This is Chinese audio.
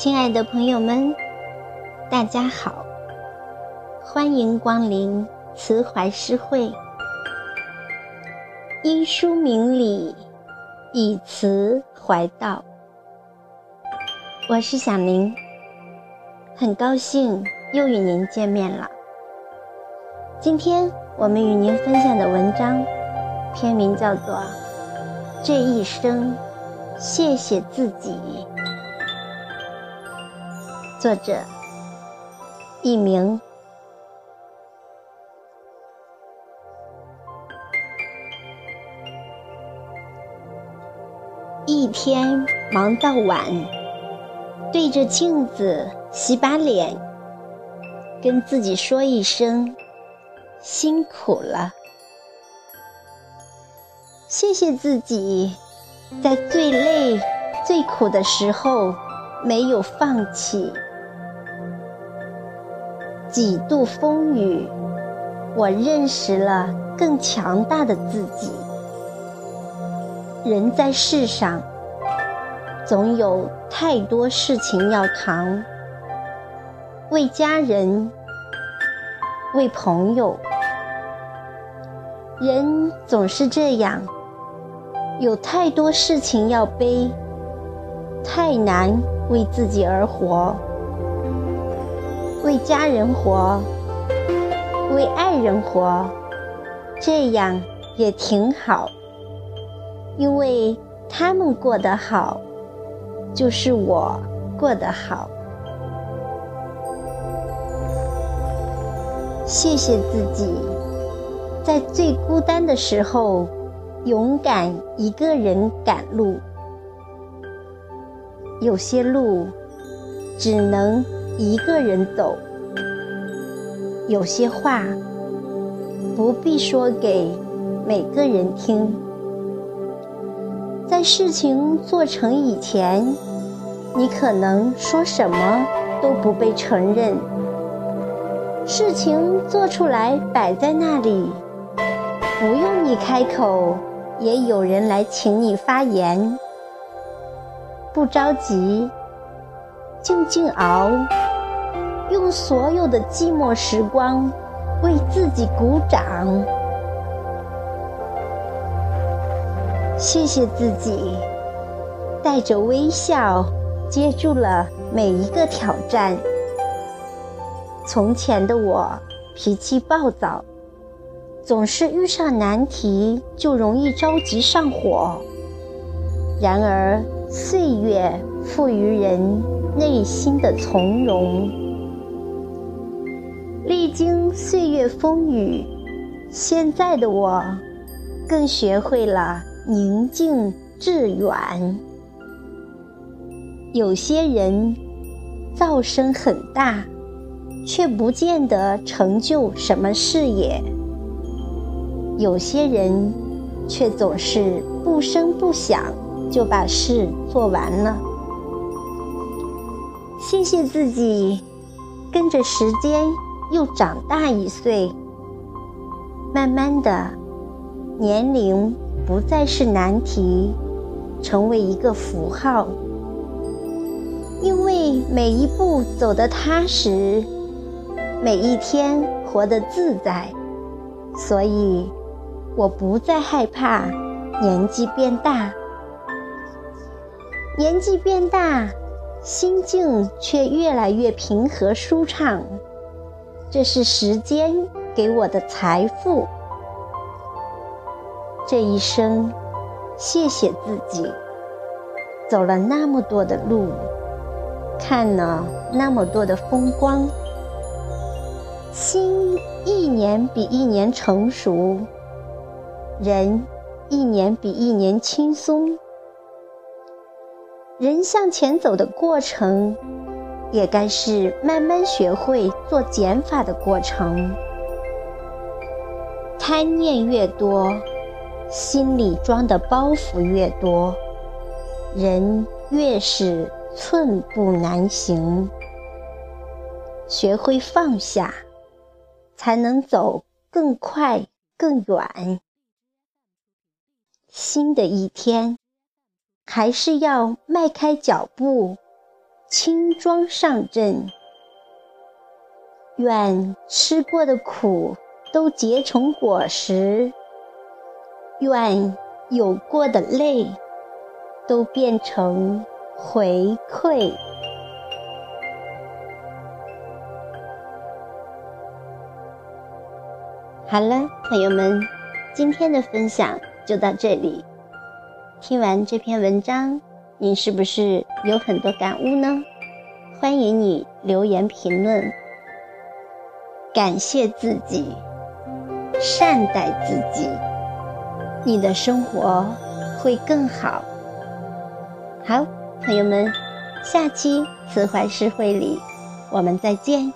亲爱的朋友们，大家好，欢迎光临慈怀诗会。因书明理，以词怀道。我是小宁，很高兴又与您见面了。今天我们与您分享的文章，篇名叫做《这一生谢谢自己》。作者：佚名。一天忙到晚，对着镜子洗把脸，跟自己说一声辛苦了，谢谢自己，在最累、最苦的时候没有放弃。几度风雨，我认识了更强大的自己。人在世上，总有太多事情要扛，为家人，为朋友，人总是这样，有太多事情要背，太难为自己而活。为家人活，为爱人活，这样也挺好。因为他们过得好，就是我过得好。谢谢自己，在最孤单的时候，勇敢一个人赶路。有些路，只能。一个人走，有些话不必说给每个人听。在事情做成以前，你可能说什么都不被承认；事情做出来摆在那里，不用你开口，也有人来请你发言。不着急，静静熬。用所有的寂寞时光为自己鼓掌，谢谢自己，带着微笑接住了每一个挑战。从前的我脾气暴躁，总是遇上难题就容易着急上火。然而岁月赋予人内心的从容。经岁月风雨，现在的我更学会了宁静致远。有些人噪声很大，却不见得成就什么事业；有些人却总是不声不响就把事做完了。谢谢自己，跟着时间。又长大一岁，慢慢的，年龄不再是难题，成为一个符号。因为每一步走得踏实，每一天活得自在，所以我不再害怕年纪变大。年纪变大，心境却越来越平和舒畅。这是时间给我的财富。这一生，谢谢自己，走了那么多的路，看了那么多的风光，心一年比一年成熟，人一年比一年轻松。人向前走的过程。也该是慢慢学会做减法的过程。贪念越多，心里装的包袱越多，人越是寸步难行。学会放下，才能走更快更远。新的一天，还是要迈开脚步。轻装上阵。愿吃过的苦都结成果实，愿有过的泪都变成回馈。好了，朋友们，今天的分享就到这里。听完这篇文章，你是不是有很多感悟呢？欢迎你留言评论。感谢自己，善待自己，你的生活会更好。好，朋友们，下期慈怀诗会里，我们再见。